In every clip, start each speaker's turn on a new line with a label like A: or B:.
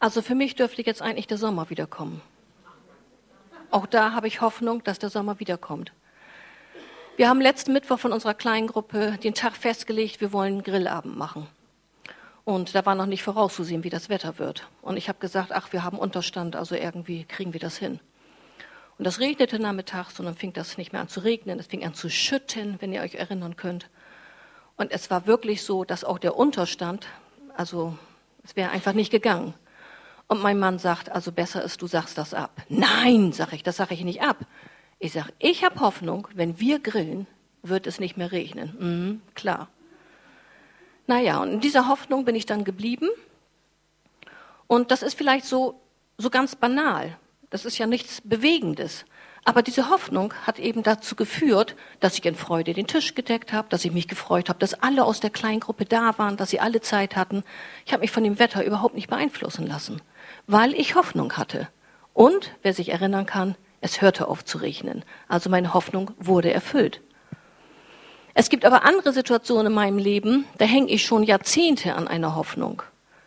A: Also für mich dürfte jetzt eigentlich der Sommer wiederkommen. Auch da habe ich Hoffnung, dass der Sommer wiederkommt. Wir haben letzten Mittwoch von unserer kleinen Gruppe den Tag festgelegt, wir wollen einen Grillabend machen. Und da war noch nicht vorauszusehen, wie das Wetter wird. Und ich habe gesagt, ach, wir haben Unterstand, also irgendwie kriegen wir das hin. Und das regnete nachmittags und dann fing das nicht mehr an zu regnen, es fing an zu schütten, wenn ihr euch erinnern könnt. Und es war wirklich so, dass auch der Unterstand, also es wäre einfach nicht gegangen. Und mein Mann sagt, also besser ist, du sagst das ab. Nein, sage ich, das sage ich nicht ab. Ich sage, ich habe Hoffnung, wenn wir grillen, wird es nicht mehr regnen. Mhm, klar. Naja, und in dieser Hoffnung bin ich dann geblieben. Und das ist vielleicht so, so ganz banal. Das ist ja nichts Bewegendes. Aber diese Hoffnung hat eben dazu geführt, dass ich in Freude den Tisch gedeckt habe, dass ich mich gefreut habe, dass alle aus der Kleingruppe da waren, dass sie alle Zeit hatten. Ich habe mich von dem Wetter überhaupt nicht beeinflussen lassen, weil ich Hoffnung hatte. Und, wer sich erinnern kann, es hörte auf zu regnen. Also meine Hoffnung wurde erfüllt. Es gibt aber andere Situationen in meinem Leben, da hänge ich schon Jahrzehnte an einer Hoffnung.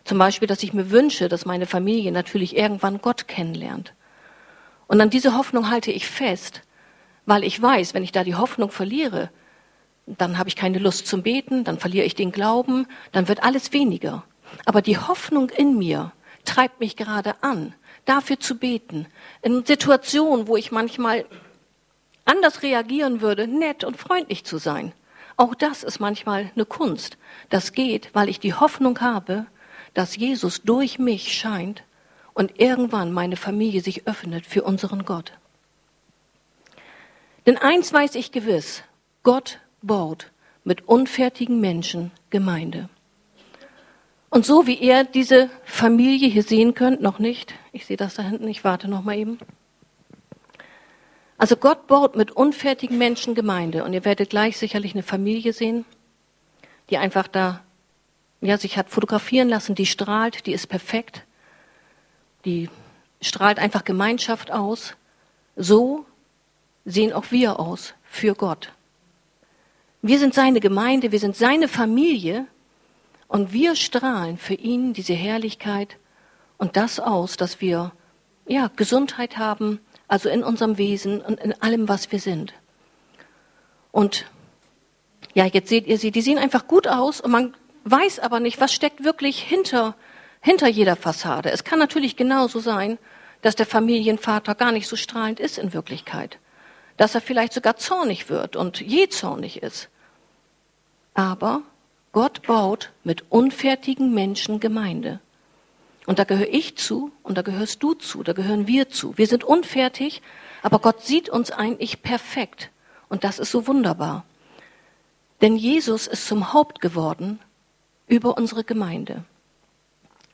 A: Zum Beispiel, dass ich mir wünsche, dass meine Familie natürlich irgendwann Gott kennenlernt. Und an diese Hoffnung halte ich fest, weil ich weiß, wenn ich da die Hoffnung verliere, dann habe ich keine Lust zum Beten, dann verliere ich den Glauben, dann wird alles weniger. Aber die Hoffnung in mir treibt mich gerade an, dafür zu beten. In Situationen, wo ich manchmal anders reagieren würde, nett und freundlich zu sein. Auch das ist manchmal eine Kunst. Das geht, weil ich die Hoffnung habe, dass Jesus durch mich scheint und irgendwann meine Familie sich öffnet für unseren Gott. Denn eins weiß ich gewiss, Gott baut mit unfertigen Menschen Gemeinde. Und so wie ihr diese Familie hier sehen könnt, noch nicht, ich sehe das da hinten, ich warte noch mal eben. Also Gott baut mit unfertigen Menschen Gemeinde und ihr werdet gleich sicherlich eine Familie sehen, die einfach da ja, sich hat fotografieren lassen, die strahlt, die ist perfekt, die strahlt einfach Gemeinschaft aus. So sehen auch wir aus für Gott. Wir sind seine Gemeinde, wir sind seine Familie und wir strahlen für ihn diese Herrlichkeit und das aus, dass wir ja, Gesundheit haben, also in unserem Wesen und in allem, was wir sind. Und ja, jetzt seht ihr sie, die sehen einfach gut aus und man weiß aber nicht, was steckt wirklich hinter hinter jeder Fassade. Es kann natürlich genauso sein, dass der Familienvater gar nicht so strahlend ist in Wirklichkeit. Dass er vielleicht sogar zornig wird und je zornig ist. Aber Gott baut mit unfertigen Menschen Gemeinde. Und da gehöre ich zu und da gehörst du zu, da gehören wir zu. Wir sind unfertig, aber Gott sieht uns eigentlich perfekt. Und das ist so wunderbar. Denn Jesus ist zum Haupt geworden über unsere Gemeinde.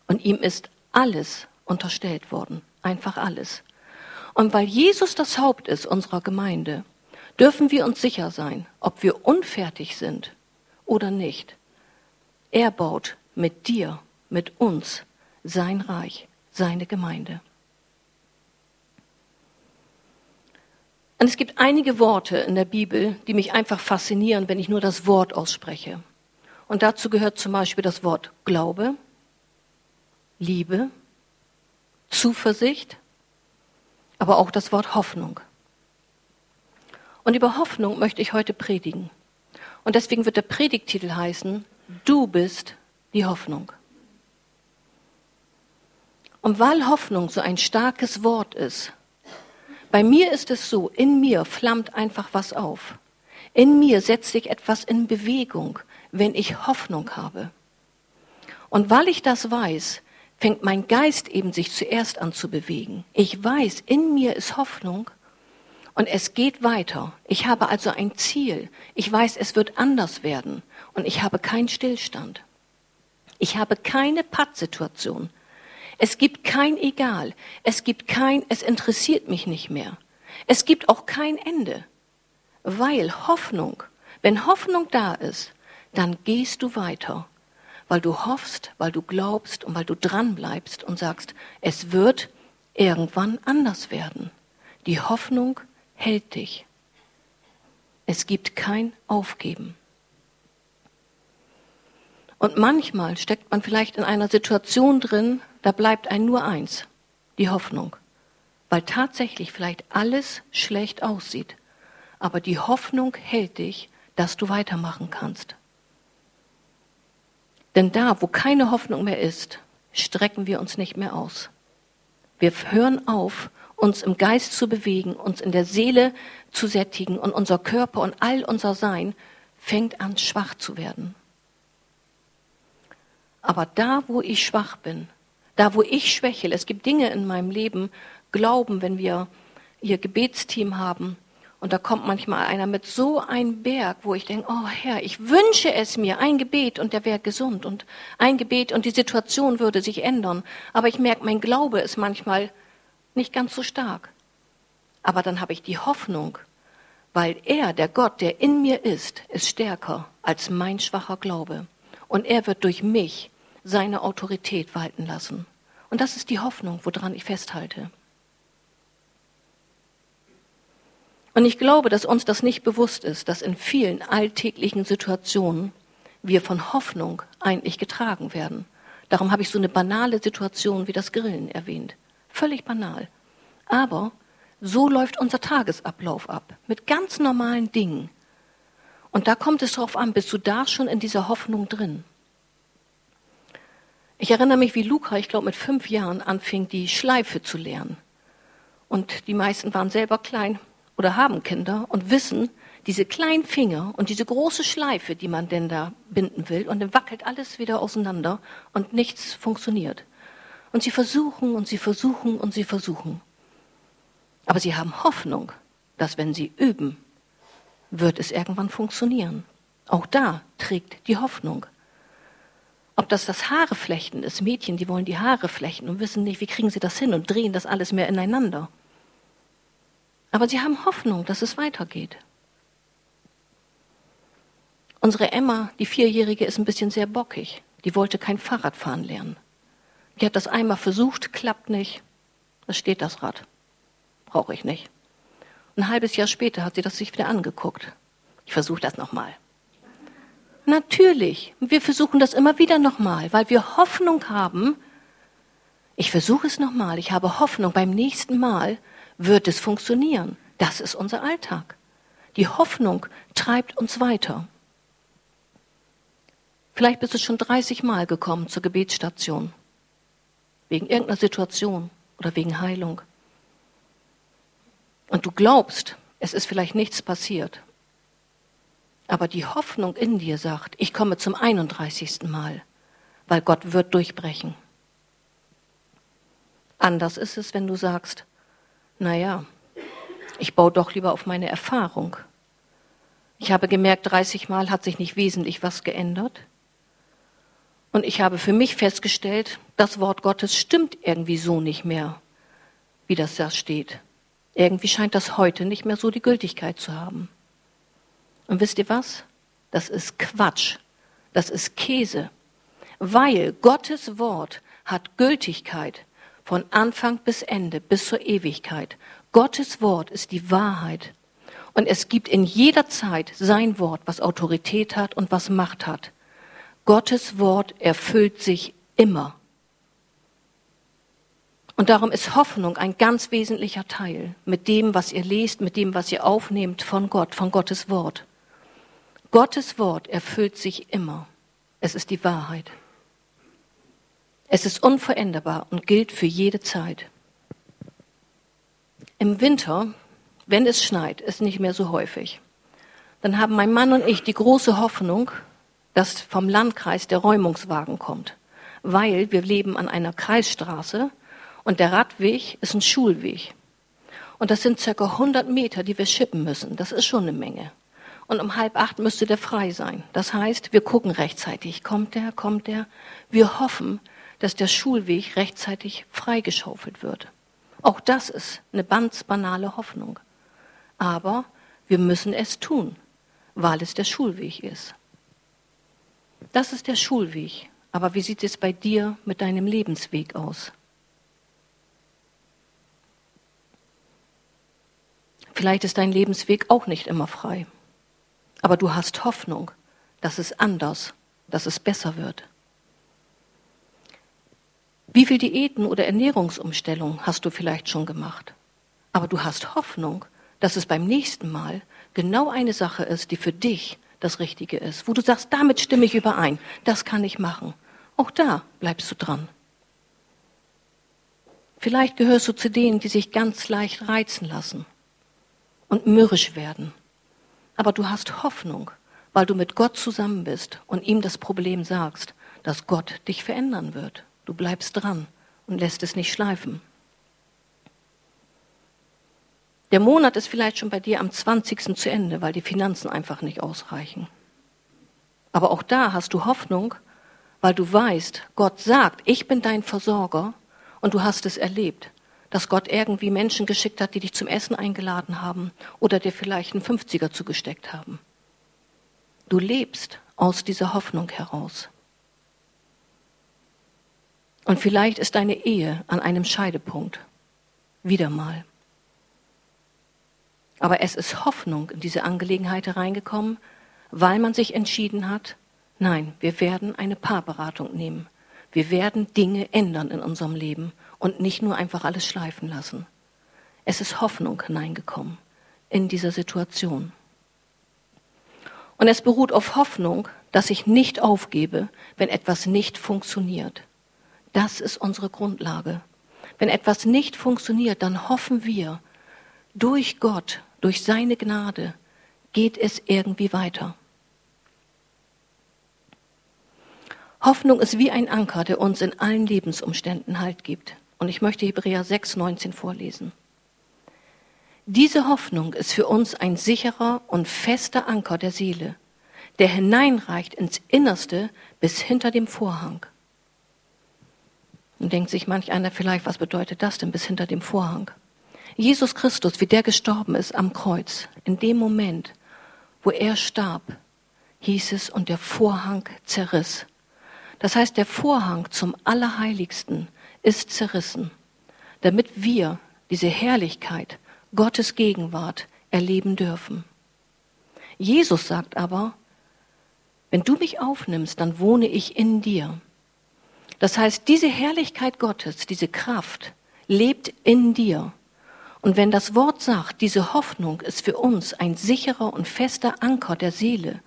A: Und ihm ist alles unterstellt worden, einfach alles. Und weil Jesus das Haupt ist unserer Gemeinde, dürfen wir uns sicher sein, ob wir unfertig sind oder nicht. Er baut mit dir, mit uns sein Reich, seine Gemeinde. Und es gibt einige Worte in der Bibel, die mich einfach faszinieren, wenn ich nur das Wort ausspreche. Und dazu gehört zum Beispiel das Wort Glaube, Liebe, Zuversicht, aber auch das Wort Hoffnung. Und über Hoffnung möchte ich heute predigen. Und deswegen wird der Predigtitel heißen, Du bist die Hoffnung. Und weil Hoffnung so ein starkes Wort ist, bei mir ist es so, in mir flammt einfach was auf. In mir setzt sich etwas in Bewegung, wenn ich Hoffnung habe. Und weil ich das weiß, fängt mein Geist eben sich zuerst an zu bewegen. Ich weiß, in mir ist Hoffnung und es geht weiter. Ich habe also ein Ziel. Ich weiß, es wird anders werden und ich habe keinen Stillstand. Ich habe keine Pattsituation. Es gibt kein Egal. Es gibt kein, es interessiert mich nicht mehr. Es gibt auch kein Ende. Weil Hoffnung, wenn Hoffnung da ist, dann gehst du weiter weil du hoffst, weil du glaubst und weil du dran bleibst und sagst, es wird irgendwann anders werden. Die Hoffnung hält dich. Es gibt kein Aufgeben. Und manchmal steckt man vielleicht in einer Situation drin, da bleibt ein nur eins, die Hoffnung. Weil tatsächlich vielleicht alles schlecht aussieht, aber die Hoffnung hält dich, dass du weitermachen kannst. Denn da, wo keine Hoffnung mehr ist, strecken wir uns nicht mehr aus. Wir hören auf, uns im Geist zu bewegen, uns in der Seele zu sättigen und unser Körper und all unser Sein fängt an schwach zu werden. Aber da, wo ich schwach bin, da, wo ich schwächel, es gibt Dinge in meinem Leben, Glauben, wenn wir ihr Gebetsteam haben, und da kommt manchmal einer mit so einem Berg, wo ich denke, oh Herr, ich wünsche es mir, ein Gebet und der wäre gesund und ein Gebet und die Situation würde sich ändern. Aber ich merke, mein Glaube ist manchmal nicht ganz so stark. Aber dann habe ich die Hoffnung, weil er, der Gott, der in mir ist, ist stärker als mein schwacher Glaube. Und er wird durch mich seine Autorität walten lassen. Und das ist die Hoffnung, woran ich festhalte. Und ich glaube, dass uns das nicht bewusst ist, dass in vielen alltäglichen Situationen wir von Hoffnung eigentlich getragen werden. Darum habe ich so eine banale Situation wie das Grillen erwähnt. Völlig banal. Aber so läuft unser Tagesablauf ab, mit ganz normalen Dingen. Und da kommt es darauf an, bist du da schon in dieser Hoffnung drin? Ich erinnere mich, wie Luca, ich glaube, mit fünf Jahren anfing, die Schleife zu lernen. Und die meisten waren selber klein oder haben Kinder und wissen, diese kleinen Finger und diese große Schleife, die man denn da binden will, und dann wackelt alles wieder auseinander und nichts funktioniert. Und sie versuchen und sie versuchen und sie versuchen. Aber sie haben Hoffnung, dass wenn sie üben, wird es irgendwann funktionieren. Auch da trägt die Hoffnung. Ob das das Haareflechten ist, Mädchen, die wollen die Haare flechten und wissen nicht, wie kriegen sie das hin und drehen das alles mehr ineinander. Aber sie haben Hoffnung, dass es weitergeht. Unsere Emma, die Vierjährige, ist ein bisschen sehr bockig. Die wollte kein Fahrradfahren lernen. Die hat das einmal versucht, klappt nicht. Da steht das Rad. Brauche ich nicht. Ein halbes Jahr später hat sie das sich wieder angeguckt. Ich versuche das nochmal. Natürlich. Wir versuchen das immer wieder nochmal, weil wir Hoffnung haben. Ich versuche es nochmal. Ich habe Hoffnung, beim nächsten Mal wird es funktionieren. Das ist unser Alltag. Die Hoffnung treibt uns weiter. Vielleicht bist du schon 30 Mal gekommen zur Gebetsstation wegen irgendeiner Situation oder wegen Heilung. Und du glaubst, es ist vielleicht nichts passiert. Aber die Hoffnung in dir sagt, ich komme zum 31. Mal, weil Gott wird durchbrechen. Anders ist es, wenn du sagst, naja, ich baue doch lieber auf meine Erfahrung. Ich habe gemerkt, 30 Mal hat sich nicht wesentlich was geändert. Und ich habe für mich festgestellt, das Wort Gottes stimmt irgendwie so nicht mehr, wie das da steht. Irgendwie scheint das heute nicht mehr so die Gültigkeit zu haben. Und wisst ihr was? Das ist Quatsch. Das ist Käse. Weil Gottes Wort hat Gültigkeit von Anfang bis Ende, bis zur Ewigkeit. Gottes Wort ist die Wahrheit. Und es gibt in jeder Zeit sein Wort, was Autorität hat und was Macht hat. Gottes Wort erfüllt sich immer. Und darum ist Hoffnung ein ganz wesentlicher Teil mit dem, was ihr lest, mit dem, was ihr aufnehmt von Gott, von Gottes Wort. Gottes Wort erfüllt sich immer. Es ist die Wahrheit. Es ist unveränderbar und gilt für jede Zeit. Im Winter, wenn es schneit, ist nicht mehr so häufig. Dann haben mein Mann und ich die große Hoffnung, dass vom Landkreis der Räumungswagen kommt, weil wir leben an einer Kreisstraße und der Radweg ist ein Schulweg. Und das sind circa 100 Meter, die wir schippen müssen. Das ist schon eine Menge. Und um halb acht müsste der frei sein. Das heißt, wir gucken rechtzeitig. Kommt der, kommt der? Wir hoffen, dass der Schulweg rechtzeitig freigeschaufelt wird. Auch das ist eine ganz banale Hoffnung. Aber wir müssen es tun, weil es der Schulweg ist. Das ist der Schulweg. Aber wie sieht es bei dir mit deinem Lebensweg aus? Vielleicht ist dein Lebensweg auch nicht immer frei. Aber du hast Hoffnung, dass es anders, dass es besser wird. Wie viel Diäten oder Ernährungsumstellungen hast du vielleicht schon gemacht? Aber du hast Hoffnung, dass es beim nächsten Mal genau eine Sache ist, die für dich das Richtige ist, wo du sagst, damit stimme ich überein, das kann ich machen. Auch da bleibst du dran. Vielleicht gehörst du zu denen, die sich ganz leicht reizen lassen und mürrisch werden. Aber du hast Hoffnung, weil du mit Gott zusammen bist und ihm das Problem sagst, dass Gott dich verändern wird. Du bleibst dran und lässt es nicht schleifen. Der Monat ist vielleicht schon bei dir am 20. zu Ende, weil die Finanzen einfach nicht ausreichen. Aber auch da hast du Hoffnung, weil du weißt, Gott sagt, ich bin dein Versorger und du hast es erlebt, dass Gott irgendwie Menschen geschickt hat, die dich zum Essen eingeladen haben oder dir vielleicht einen 50er zugesteckt haben. Du lebst aus dieser Hoffnung heraus. Und vielleicht ist deine Ehe an einem Scheidepunkt. Wieder mal. Aber es ist Hoffnung in diese Angelegenheit hereingekommen, weil man sich entschieden hat, nein, wir werden eine Paarberatung nehmen. Wir werden Dinge ändern in unserem Leben und nicht nur einfach alles schleifen lassen. Es ist Hoffnung hineingekommen in dieser Situation. Und es beruht auf Hoffnung, dass ich nicht aufgebe, wenn etwas nicht funktioniert. Das ist unsere Grundlage. Wenn etwas nicht funktioniert, dann hoffen wir, durch Gott durch seine Gnade geht es irgendwie weiter. Hoffnung ist wie ein Anker, der uns in allen Lebensumständen Halt gibt. Und ich möchte Hebräer 6, 19 vorlesen. Diese Hoffnung ist für uns ein sicherer und fester Anker der Seele, der hineinreicht ins Innerste bis hinter dem Vorhang. Und denkt sich manch einer vielleicht, was bedeutet das denn bis hinter dem Vorhang? Jesus Christus, wie der gestorben ist am Kreuz, in dem Moment, wo er starb, hieß es, und der Vorhang zerriss. Das heißt, der Vorhang zum Allerheiligsten ist zerrissen, damit wir diese Herrlichkeit, Gottes Gegenwart erleben dürfen. Jesus sagt aber, wenn du mich aufnimmst, dann wohne ich in dir. Das heißt, diese Herrlichkeit Gottes, diese Kraft lebt in dir. Und wenn das Wort sagt, diese Hoffnung ist für uns ein sicherer und fester Anker der Seele,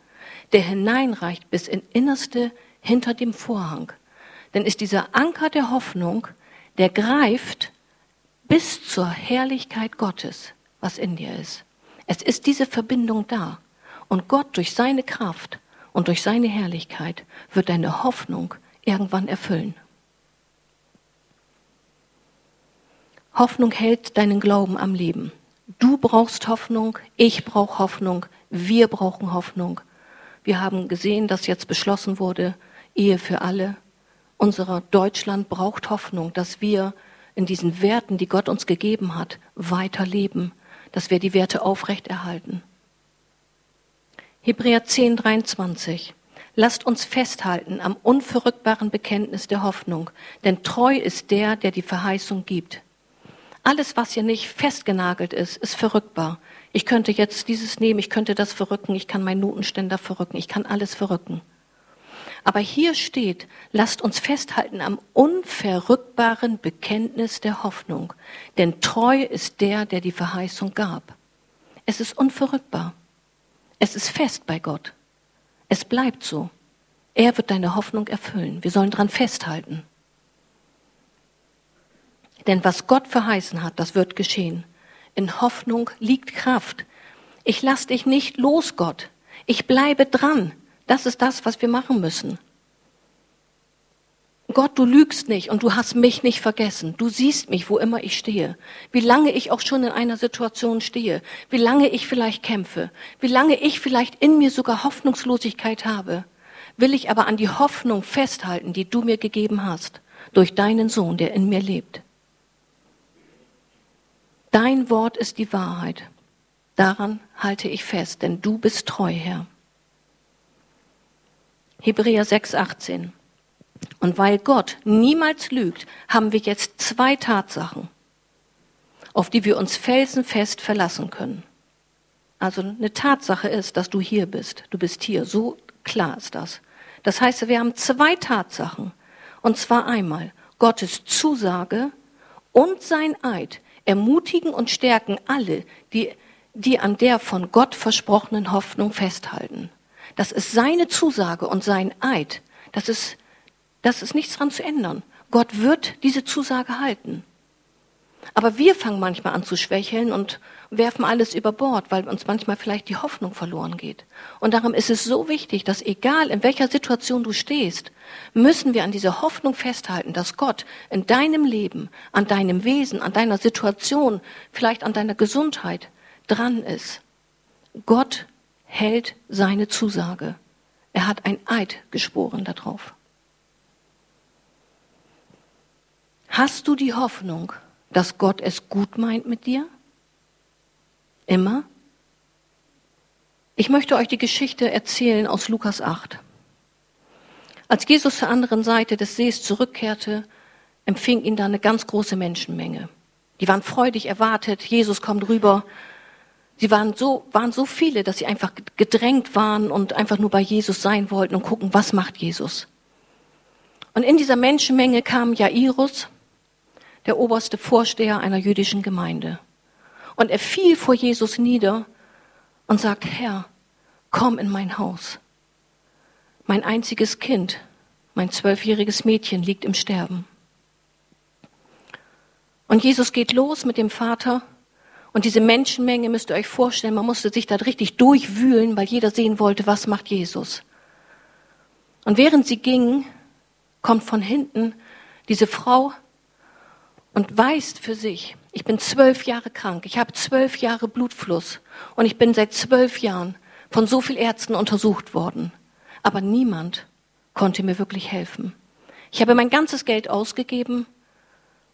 A: der hineinreicht bis in Innerste hinter dem Vorhang, dann ist dieser Anker der Hoffnung, der greift bis zur Herrlichkeit Gottes, was in dir ist. Es ist diese Verbindung da. Und Gott durch seine Kraft und durch seine Herrlichkeit wird deine Hoffnung irgendwann erfüllen. Hoffnung hält deinen Glauben am Leben. Du brauchst Hoffnung, ich brauche Hoffnung, wir brauchen Hoffnung. Wir haben gesehen, dass jetzt beschlossen wurde, Ehe für alle. Unser Deutschland braucht Hoffnung, dass wir in diesen Werten, die Gott uns gegeben hat, weiterleben, dass wir die Werte aufrechterhalten. Hebräer 10, 23. Lasst uns festhalten am unverrückbaren Bekenntnis der Hoffnung, denn treu ist der, der die Verheißung gibt. Alles, was hier nicht festgenagelt ist, ist verrückbar. Ich könnte jetzt dieses nehmen, ich könnte das verrücken, ich kann meinen Notenständer verrücken, ich kann alles verrücken. Aber hier steht, lasst uns festhalten am unverrückbaren Bekenntnis der Hoffnung, denn treu ist der, der die Verheißung gab. Es ist unverrückbar. Es ist fest bei Gott. Es bleibt so. Er wird deine Hoffnung erfüllen. Wir sollen dran festhalten. Denn was Gott verheißen hat, das wird geschehen. In Hoffnung liegt Kraft. Ich lass dich nicht los, Gott. Ich bleibe dran. Das ist das, was wir machen müssen. Gott, du lügst nicht und du hast mich nicht vergessen. Du siehst mich, wo immer ich stehe. Wie lange ich auch schon in einer Situation stehe. Wie lange ich vielleicht kämpfe. Wie lange ich vielleicht in mir sogar Hoffnungslosigkeit habe. Will ich aber an die Hoffnung festhalten, die du mir gegeben hast. Durch deinen Sohn, der in mir lebt. Dein Wort ist die Wahrheit. Daran halte ich fest, denn du bist treu, Herr. Hebräer 6,18. Und weil Gott niemals lügt, haben wir jetzt zwei Tatsachen, auf die wir uns felsenfest verlassen können. Also eine Tatsache ist, dass du hier bist. Du bist hier. So klar ist das. Das heißt, wir haben zwei Tatsachen. Und zwar einmal, Gottes Zusage und sein Eid ermutigen und stärken alle, die, die an der von Gott versprochenen Hoffnung festhalten. Das ist seine Zusage und sein Eid. Das ist, das ist nichts dran zu ändern. Gott wird diese Zusage halten. Aber wir fangen manchmal an zu schwächeln und werfen alles über Bord, weil uns manchmal vielleicht die Hoffnung verloren geht. Und darum ist es so wichtig, dass egal in welcher Situation du stehst, müssen wir an dieser Hoffnung festhalten, dass Gott in deinem Leben, an deinem Wesen, an deiner Situation, vielleicht an deiner Gesundheit dran ist. Gott hält seine Zusage. Er hat ein Eid geschworen darauf. Hast du die Hoffnung, dass Gott es gut meint mit dir? Immer? Ich möchte euch die Geschichte erzählen aus Lukas 8. Als Jesus zur anderen Seite des Sees zurückkehrte, empfing ihn da eine ganz große Menschenmenge. Die waren freudig erwartet, Jesus kommt rüber. Sie waren so, waren so viele, dass sie einfach gedrängt waren und einfach nur bei Jesus sein wollten und gucken, was macht Jesus. Und in dieser Menschenmenge kam Jairus, der oberste Vorsteher einer jüdischen Gemeinde. Und er fiel vor Jesus nieder und sagt, Herr, komm in mein Haus. Mein einziges Kind, mein zwölfjähriges Mädchen liegt im Sterben. Und Jesus geht los mit dem Vater und diese Menschenmenge müsst ihr euch vorstellen, man musste sich da richtig durchwühlen, weil jeder sehen wollte, was macht Jesus. Und während sie gingen, kommt von hinten diese Frau und weiß für sich, ich bin zwölf Jahre krank, ich habe zwölf Jahre Blutfluss und ich bin seit zwölf Jahren von so vielen Ärzten untersucht worden. Aber niemand konnte mir wirklich helfen. Ich habe mein ganzes Geld ausgegeben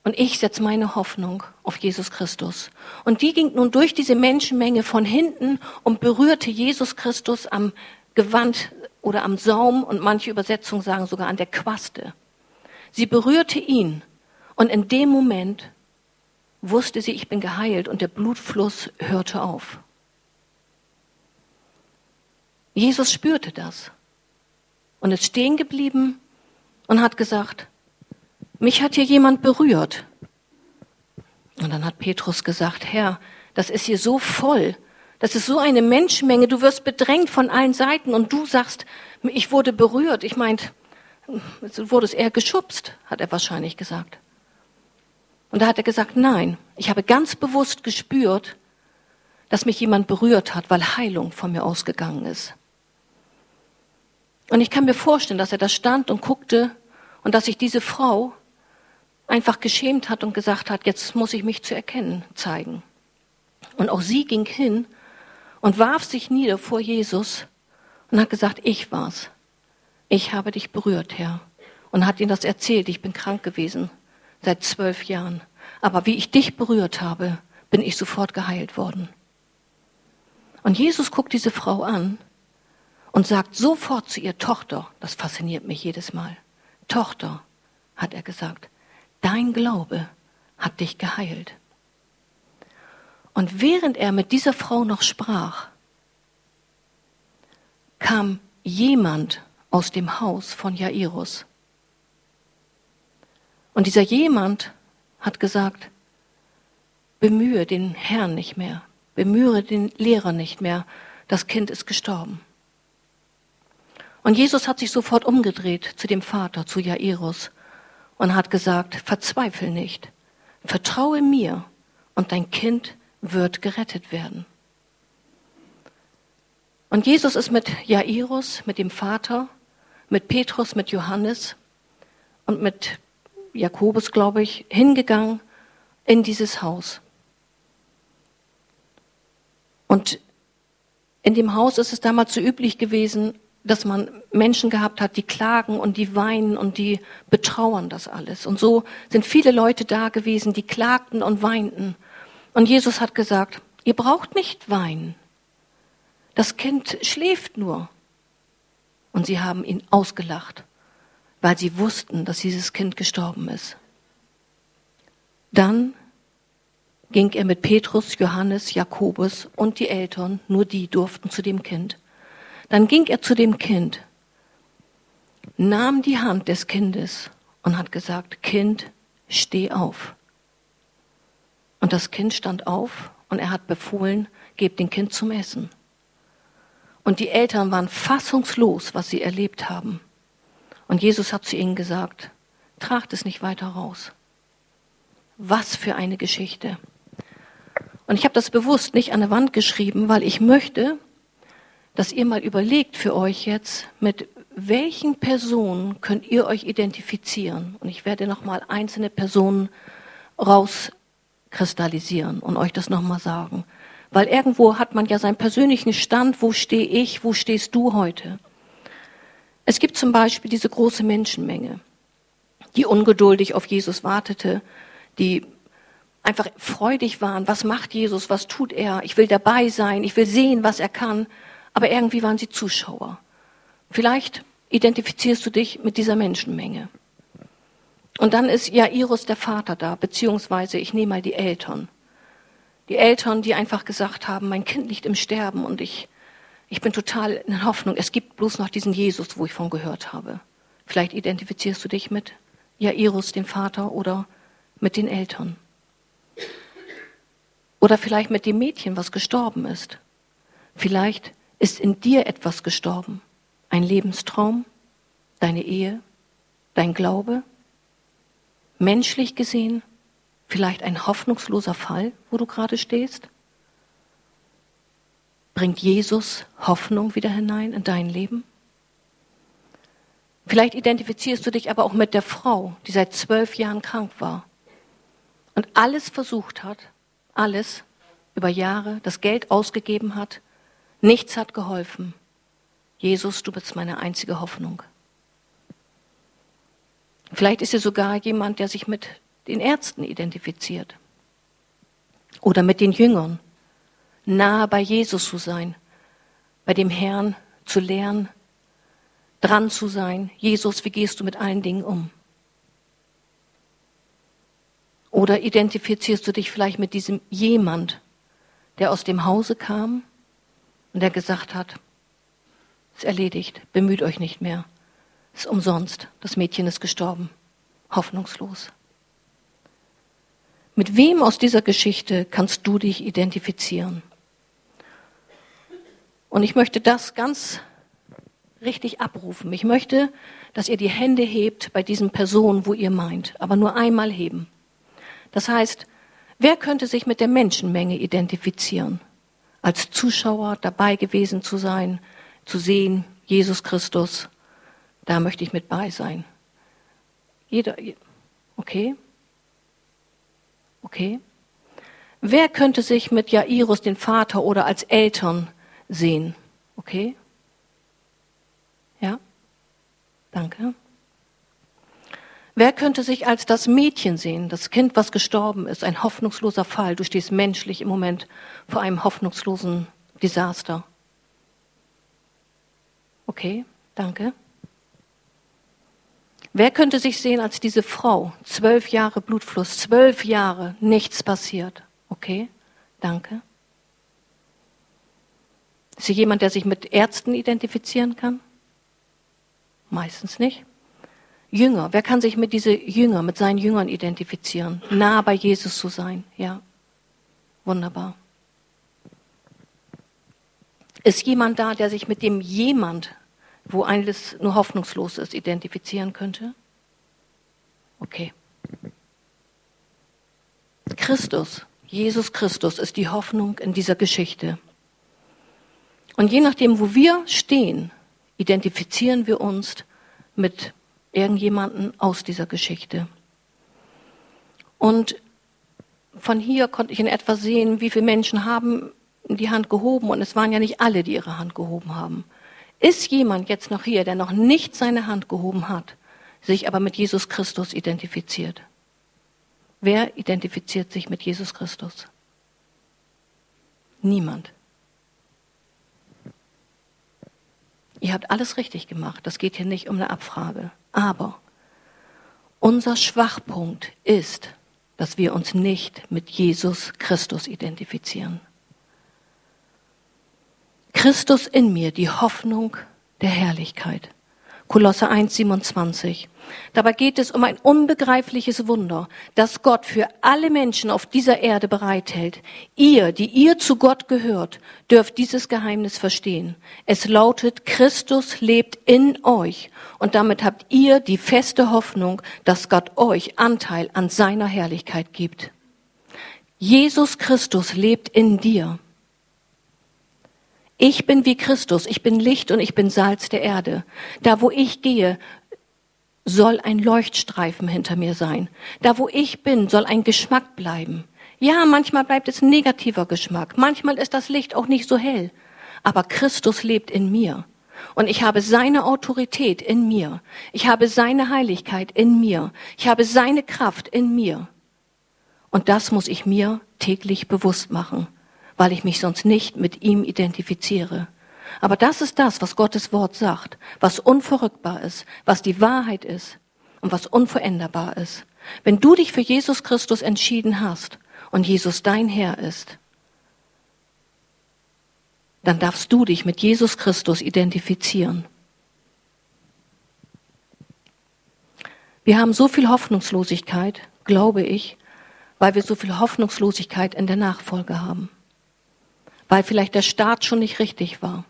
A: und ich setze meine Hoffnung auf Jesus Christus. Und die ging nun durch diese Menschenmenge von hinten und berührte Jesus Christus am Gewand oder am Saum und manche Übersetzungen sagen sogar an der Quaste. Sie berührte ihn und in dem Moment wusste sie, ich bin geheilt und der Blutfluss hörte auf. Jesus spürte das und ist stehen geblieben und hat gesagt, mich hat hier jemand berührt. Und dann hat Petrus gesagt, Herr, das ist hier so voll, das ist so eine Menschenmenge, du wirst bedrängt von allen Seiten und du sagst, ich wurde berührt. Ich meint, du wurdest eher geschubst, hat er wahrscheinlich gesagt. Und da hat er gesagt, nein, ich habe ganz bewusst gespürt, dass mich jemand berührt hat, weil Heilung von mir ausgegangen ist. Und ich kann mir vorstellen, dass er da stand und guckte und dass sich diese Frau einfach geschämt hat und gesagt hat, jetzt muss ich mich zu erkennen zeigen. Und auch sie ging hin und warf sich nieder vor Jesus und hat gesagt, ich war's. Ich habe dich berührt, Herr. Und hat ihm das erzählt, ich bin krank gewesen seit zwölf Jahren. Aber wie ich dich berührt habe, bin ich sofort geheilt worden. Und Jesus guckt diese Frau an und sagt sofort zu ihr Tochter, das fasziniert mich jedes Mal, Tochter, hat er gesagt, dein Glaube hat dich geheilt. Und während er mit dieser Frau noch sprach, kam jemand aus dem Haus von Jairus und dieser jemand hat gesagt, bemühe den Herrn nicht mehr, bemühe den Lehrer nicht mehr, das Kind ist gestorben. Und Jesus hat sich sofort umgedreht zu dem Vater, zu Jairus, und hat gesagt, verzweifel nicht, vertraue mir und dein Kind wird gerettet werden. Und Jesus ist mit Jairus, mit dem Vater, mit Petrus, mit Johannes und mit Jakobus, glaube ich, hingegangen in dieses Haus. Und in dem Haus ist es damals so üblich gewesen, dass man Menschen gehabt hat, die klagen und die weinen und die betrauern das alles. Und so sind viele Leute da gewesen, die klagten und weinten. Und Jesus hat gesagt, ihr braucht nicht weinen. Das Kind schläft nur. Und sie haben ihn ausgelacht weil sie wussten, dass dieses Kind gestorben ist. Dann ging er mit Petrus, Johannes, Jakobus und die Eltern, nur die durften zu dem Kind. Dann ging er zu dem Kind, nahm die Hand des Kindes und hat gesagt, Kind, steh auf. Und das Kind stand auf und er hat befohlen, gebt den Kind zum Essen. Und die Eltern waren fassungslos, was sie erlebt haben. Und Jesus hat zu ihnen gesagt, tragt es nicht weiter raus. Was für eine Geschichte. Und ich habe das bewusst nicht an der Wand geschrieben, weil ich möchte, dass ihr mal überlegt für euch jetzt, mit welchen Personen könnt ihr euch identifizieren? Und ich werde nochmal einzelne Personen rauskristallisieren und euch das nochmal sagen. Weil irgendwo hat man ja seinen persönlichen Stand, wo stehe ich, wo stehst du heute? Es gibt zum Beispiel diese große Menschenmenge, die ungeduldig auf Jesus wartete, die einfach freudig waren. Was macht Jesus? Was tut er? Ich will dabei sein. Ich will sehen, was er kann. Aber irgendwie waren sie Zuschauer. Vielleicht identifizierst du dich mit dieser Menschenmenge. Und dann ist Jairus der Vater da, beziehungsweise ich nehme mal die Eltern. Die Eltern, die einfach gesagt haben, mein Kind liegt im Sterben und ich, ich bin total in Hoffnung. Es gibt bloß noch diesen Jesus, wo ich von gehört habe. Vielleicht identifizierst du dich mit Jairus, dem Vater, oder mit den Eltern. Oder vielleicht mit dem Mädchen, was gestorben ist. Vielleicht ist in dir etwas gestorben. Ein Lebenstraum, deine Ehe, dein Glaube. Menschlich gesehen Vielleicht ein hoffnungsloser Fall, wo du gerade stehst? Bringt Jesus Hoffnung wieder hinein in dein Leben? Vielleicht identifizierst du dich aber auch mit der Frau, die seit zwölf Jahren krank war und alles versucht hat, alles über Jahre, das Geld ausgegeben hat, nichts hat geholfen. Jesus, du bist meine einzige Hoffnung. Vielleicht ist sie sogar jemand, der sich mit den Ärzten identifiziert oder mit den Jüngern, nahe bei Jesus zu sein, bei dem Herrn zu lernen, dran zu sein. Jesus, wie gehst du mit allen Dingen um? Oder identifizierst du dich vielleicht mit diesem jemand, der aus dem Hause kam und der gesagt hat, ist erledigt, bemüht euch nicht mehr, ist umsonst, das Mädchen ist gestorben, hoffnungslos. Mit wem aus dieser Geschichte kannst du dich identifizieren? Und ich möchte das ganz richtig abrufen. Ich möchte, dass ihr die Hände hebt bei diesen Personen, wo ihr meint, aber nur einmal heben. Das heißt, wer könnte sich mit der Menschenmenge identifizieren? Als Zuschauer dabei gewesen zu sein, zu sehen, Jesus Christus, da möchte ich mit bei sein. Jeder, okay? Okay? Wer könnte sich mit Jairus, den Vater, oder als Eltern sehen? Okay? Ja? Danke. Wer könnte sich als das Mädchen sehen, das Kind, was gestorben ist, ein hoffnungsloser Fall? Du stehst menschlich im Moment vor einem hoffnungslosen Desaster. Okay, danke. Wer könnte sich sehen als diese Frau? Zwölf Jahre Blutfluss, zwölf Jahre, nichts passiert. Okay, danke. Ist sie jemand, der sich mit Ärzten identifizieren kann? Meistens nicht. Jünger, wer kann sich mit diese Jünger, mit seinen Jüngern identifizieren? Nah bei Jesus zu sein, ja. Wunderbar. Ist jemand da, der sich mit dem jemand wo alles nur hoffnungslos ist, identifizieren könnte? Okay. Christus, Jesus Christus ist die Hoffnung in dieser Geschichte. Und je nachdem, wo wir stehen, identifizieren wir uns mit irgendjemanden aus dieser Geschichte. Und von hier konnte ich in etwa sehen, wie viele Menschen haben die Hand gehoben. Und es waren ja nicht alle, die ihre Hand gehoben haben. Ist jemand jetzt noch hier, der noch nicht seine Hand gehoben hat, sich aber mit Jesus Christus identifiziert? Wer identifiziert sich mit Jesus Christus? Niemand. Ihr habt alles richtig gemacht. Das geht hier nicht um eine Abfrage. Aber unser Schwachpunkt ist, dass wir uns nicht mit Jesus Christus identifizieren. Christus in mir, die Hoffnung der Herrlichkeit. Kolosse 1, 27. Dabei geht es um ein unbegreifliches Wunder, das Gott für alle Menschen auf dieser Erde bereithält. Ihr, die ihr zu Gott gehört, dürft dieses Geheimnis verstehen. Es lautet, Christus lebt in euch und damit habt ihr die feste Hoffnung, dass Gott euch Anteil an seiner Herrlichkeit gibt. Jesus Christus lebt in dir. Ich bin wie Christus, ich bin Licht und ich bin Salz der Erde. Da, wo ich gehe, soll ein Leuchtstreifen hinter mir sein. Da, wo ich bin, soll ein Geschmack bleiben. Ja, manchmal bleibt es negativer Geschmack. Manchmal ist das Licht auch nicht so hell. Aber Christus lebt in mir. Und ich habe seine Autorität in mir. Ich habe seine Heiligkeit in mir. Ich habe seine Kraft in mir. Und das muss ich mir täglich bewusst machen, weil ich mich sonst nicht mit ihm identifiziere. Aber das ist das, was Gottes Wort sagt, was unverrückbar ist, was die Wahrheit ist und was unveränderbar ist. Wenn du dich für Jesus Christus entschieden hast und Jesus dein Herr ist, dann darfst du dich mit Jesus Christus identifizieren. Wir haben so viel Hoffnungslosigkeit, glaube ich, weil wir so viel Hoffnungslosigkeit in der Nachfolge haben. Weil vielleicht der Start schon nicht richtig war.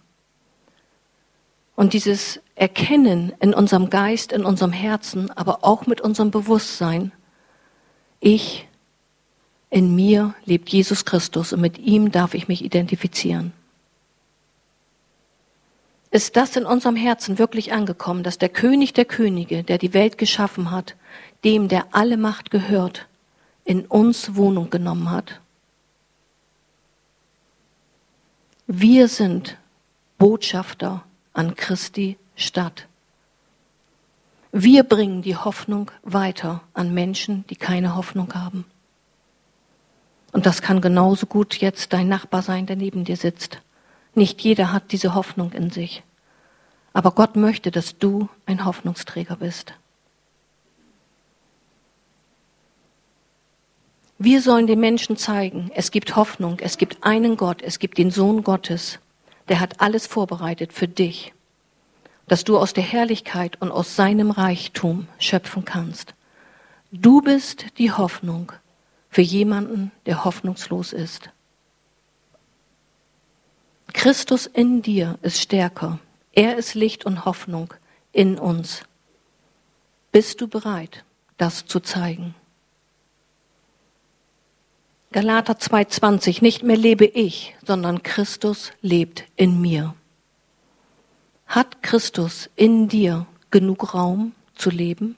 A: Und dieses Erkennen in unserem Geist, in unserem Herzen, aber auch mit unserem Bewusstsein, ich, in mir lebt Jesus Christus und mit ihm darf ich mich identifizieren. Ist das in unserem Herzen wirklich angekommen, dass der König der Könige, der die Welt geschaffen hat, dem, der alle Macht gehört, in uns Wohnung genommen hat? Wir sind Botschafter an Christi Stadt. Wir bringen die Hoffnung weiter an Menschen, die keine Hoffnung haben. Und das kann genauso gut jetzt dein Nachbar sein, der neben dir sitzt. Nicht jeder hat diese Hoffnung in sich. Aber Gott möchte, dass du ein Hoffnungsträger bist. Wir sollen den Menschen zeigen, es gibt Hoffnung, es gibt einen Gott, es gibt den Sohn Gottes der hat alles vorbereitet für dich, dass du aus der Herrlichkeit und aus seinem Reichtum schöpfen kannst. Du bist die Hoffnung für jemanden, der hoffnungslos ist. Christus in dir ist stärker. Er ist Licht und Hoffnung in uns. Bist du bereit, das zu zeigen? Galater 2,20, nicht mehr lebe ich, sondern Christus lebt in mir. Hat Christus in dir genug Raum zu leben?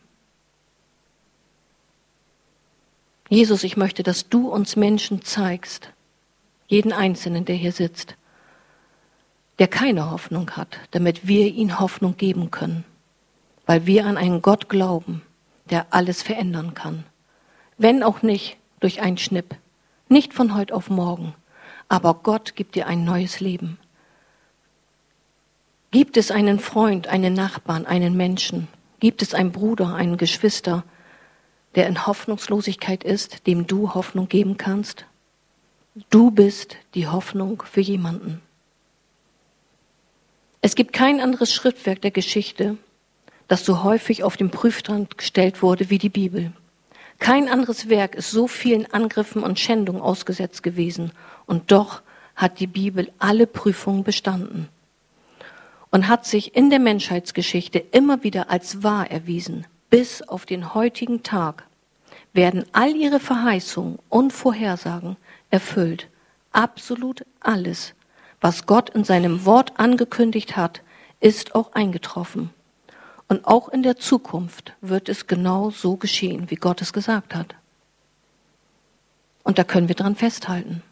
A: Jesus, ich möchte, dass du uns Menschen zeigst, jeden Einzelnen, der hier sitzt, der keine Hoffnung hat, damit wir ihm Hoffnung geben können, weil wir an einen Gott glauben, der alles verändern kann, wenn auch nicht durch einen Schnipp, nicht von heute auf morgen. Aber Gott gibt dir ein neues Leben. Gibt es einen Freund, einen Nachbarn, einen Menschen? Gibt es einen Bruder, einen Geschwister, der in Hoffnungslosigkeit ist, dem du Hoffnung geben kannst? Du bist die Hoffnung für jemanden. Es gibt kein anderes Schriftwerk der Geschichte, das so häufig auf den Prüfstand gestellt wurde wie die Bibel. Kein anderes Werk ist so vielen Angriffen und Schändungen ausgesetzt gewesen. Und doch hat die Bibel alle Prüfungen bestanden und hat sich in der Menschheitsgeschichte immer wieder als wahr erwiesen. Bis auf den heutigen Tag werden all ihre Verheißungen und Vorhersagen erfüllt. Absolut alles, was Gott in seinem Wort angekündigt hat, ist auch eingetroffen. Und auch in der Zukunft wird es genau so geschehen, wie Gott es gesagt hat. Und da können wir dran festhalten.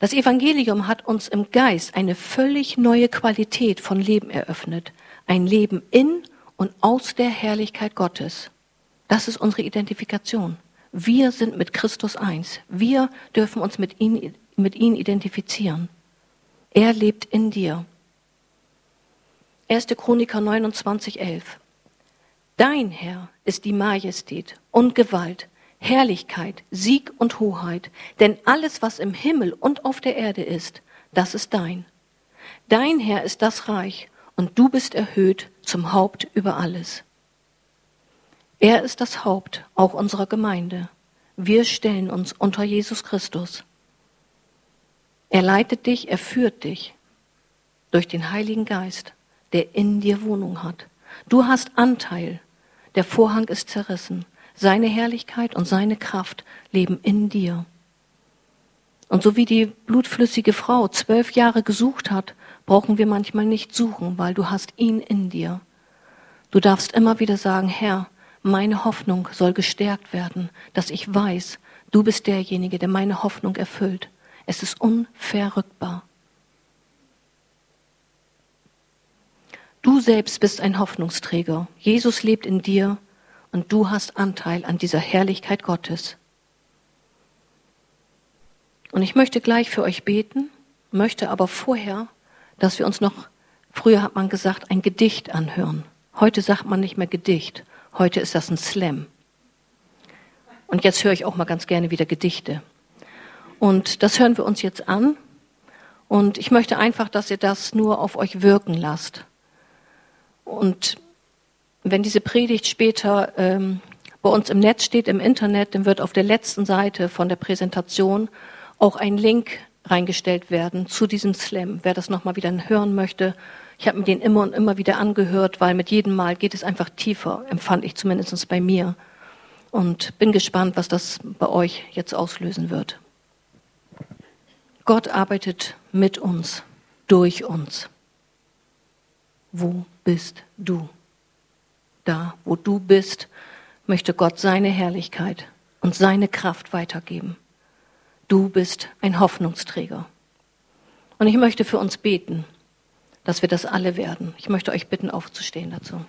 A: Das Evangelium hat uns im Geist eine völlig neue Qualität von Leben eröffnet. Ein Leben in und aus der Herrlichkeit Gottes. Das ist unsere Identifikation. Wir sind mit Christus eins. Wir dürfen uns mit ihm, mit ihm identifizieren. Er lebt in dir. 1. Chroniker 29, 11. Dein Herr ist die Majestät und Gewalt, Herrlichkeit, Sieg und Hoheit, denn alles, was im Himmel und auf der Erde ist, das ist dein. Dein Herr ist das Reich und du bist erhöht zum Haupt über alles. Er ist das Haupt auch unserer Gemeinde. Wir stellen uns unter Jesus Christus. Er leitet dich, er führt dich durch den Heiligen Geist, der in dir Wohnung hat. Du hast Anteil. Der Vorhang ist zerrissen. Seine Herrlichkeit und seine Kraft leben in dir. Und so wie die blutflüssige Frau zwölf Jahre gesucht hat, brauchen wir manchmal nicht suchen, weil du hast ihn in dir. Du darfst immer wieder sagen, Herr, meine Hoffnung soll gestärkt werden, dass ich weiß, du bist derjenige, der meine Hoffnung erfüllt. Es ist unverrückbar. Du selbst bist ein Hoffnungsträger. Jesus lebt in dir und du hast Anteil an dieser Herrlichkeit Gottes. Und ich möchte gleich für euch beten, möchte aber vorher, dass wir uns noch, früher hat man gesagt, ein Gedicht anhören. Heute sagt man nicht mehr Gedicht, heute ist das ein Slam. Und jetzt höre ich auch mal ganz gerne wieder Gedichte. Und das hören wir uns jetzt an. Und ich möchte einfach, dass ihr das nur auf euch wirken lasst. Und wenn diese Predigt später ähm, bei uns im Netz steht, im Internet, dann wird auf der letzten Seite von der Präsentation auch ein Link reingestellt werden zu diesem Slam. Wer das nochmal wieder hören möchte, ich habe mir den immer und immer wieder angehört, weil mit jedem Mal geht es einfach tiefer, empfand ich zumindest bei mir. Und bin gespannt, was das bei euch jetzt auslösen wird. Gott arbeitet mit uns, durch uns. Wo bist du? Da, wo du bist, möchte Gott seine Herrlichkeit und seine Kraft weitergeben. Du bist ein Hoffnungsträger. Und ich möchte für uns beten, dass wir das alle werden. Ich möchte euch bitten, aufzustehen dazu.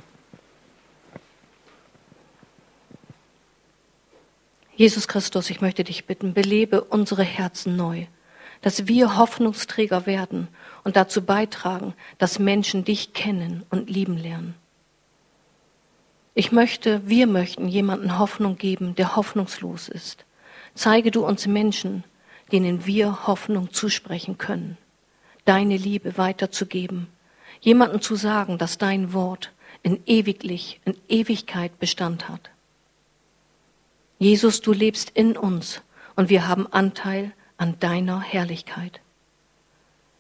A: Jesus Christus, ich möchte dich bitten, belebe unsere Herzen neu, dass wir Hoffnungsträger werden und dazu beitragen, dass Menschen dich kennen und lieben lernen. Ich möchte, wir möchten jemanden Hoffnung geben, der hoffnungslos ist. Zeige du uns Menschen, denen wir Hoffnung zusprechen können, deine Liebe weiterzugeben, jemanden zu sagen, dass dein Wort in ewiglich, in Ewigkeit Bestand hat. Jesus, du lebst in uns und wir haben Anteil an deiner Herrlichkeit.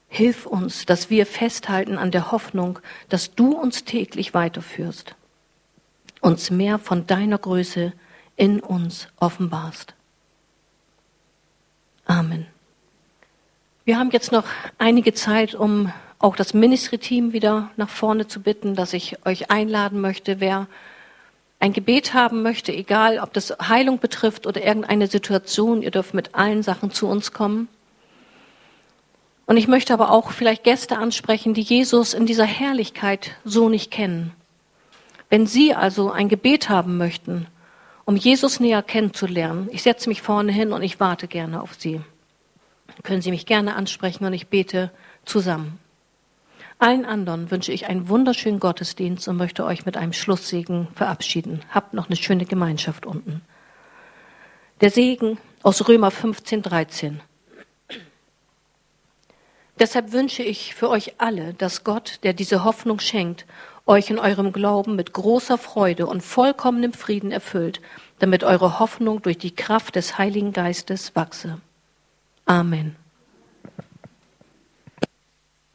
A: Hilf uns, dass wir festhalten an der Hoffnung, dass du uns täglich weiterführst uns mehr von deiner Größe in uns offenbarst. Amen. Wir haben jetzt noch einige Zeit, um auch das Ministry-Team wieder nach vorne zu bitten, dass ich euch einladen möchte, wer ein Gebet haben möchte, egal ob das Heilung betrifft oder irgendeine Situation, ihr dürft mit allen Sachen zu uns kommen. Und ich möchte aber auch vielleicht Gäste ansprechen, die Jesus in dieser Herrlichkeit so nicht kennen. Wenn Sie also ein Gebet haben möchten, um Jesus näher kennenzulernen, ich setze mich vorne hin und ich warte gerne auf Sie. Können Sie mich gerne ansprechen und ich bete zusammen. Allen anderen wünsche ich einen wunderschönen Gottesdienst und möchte euch mit einem Schlusssegen verabschieden. Habt noch eine schöne Gemeinschaft unten. Der Segen aus Römer 15, 13. Deshalb wünsche ich für euch alle, dass Gott, der diese Hoffnung schenkt, euch in eurem Glauben mit großer Freude und vollkommenem Frieden erfüllt, damit eure Hoffnung durch die Kraft des Heiligen Geistes wachse. Amen.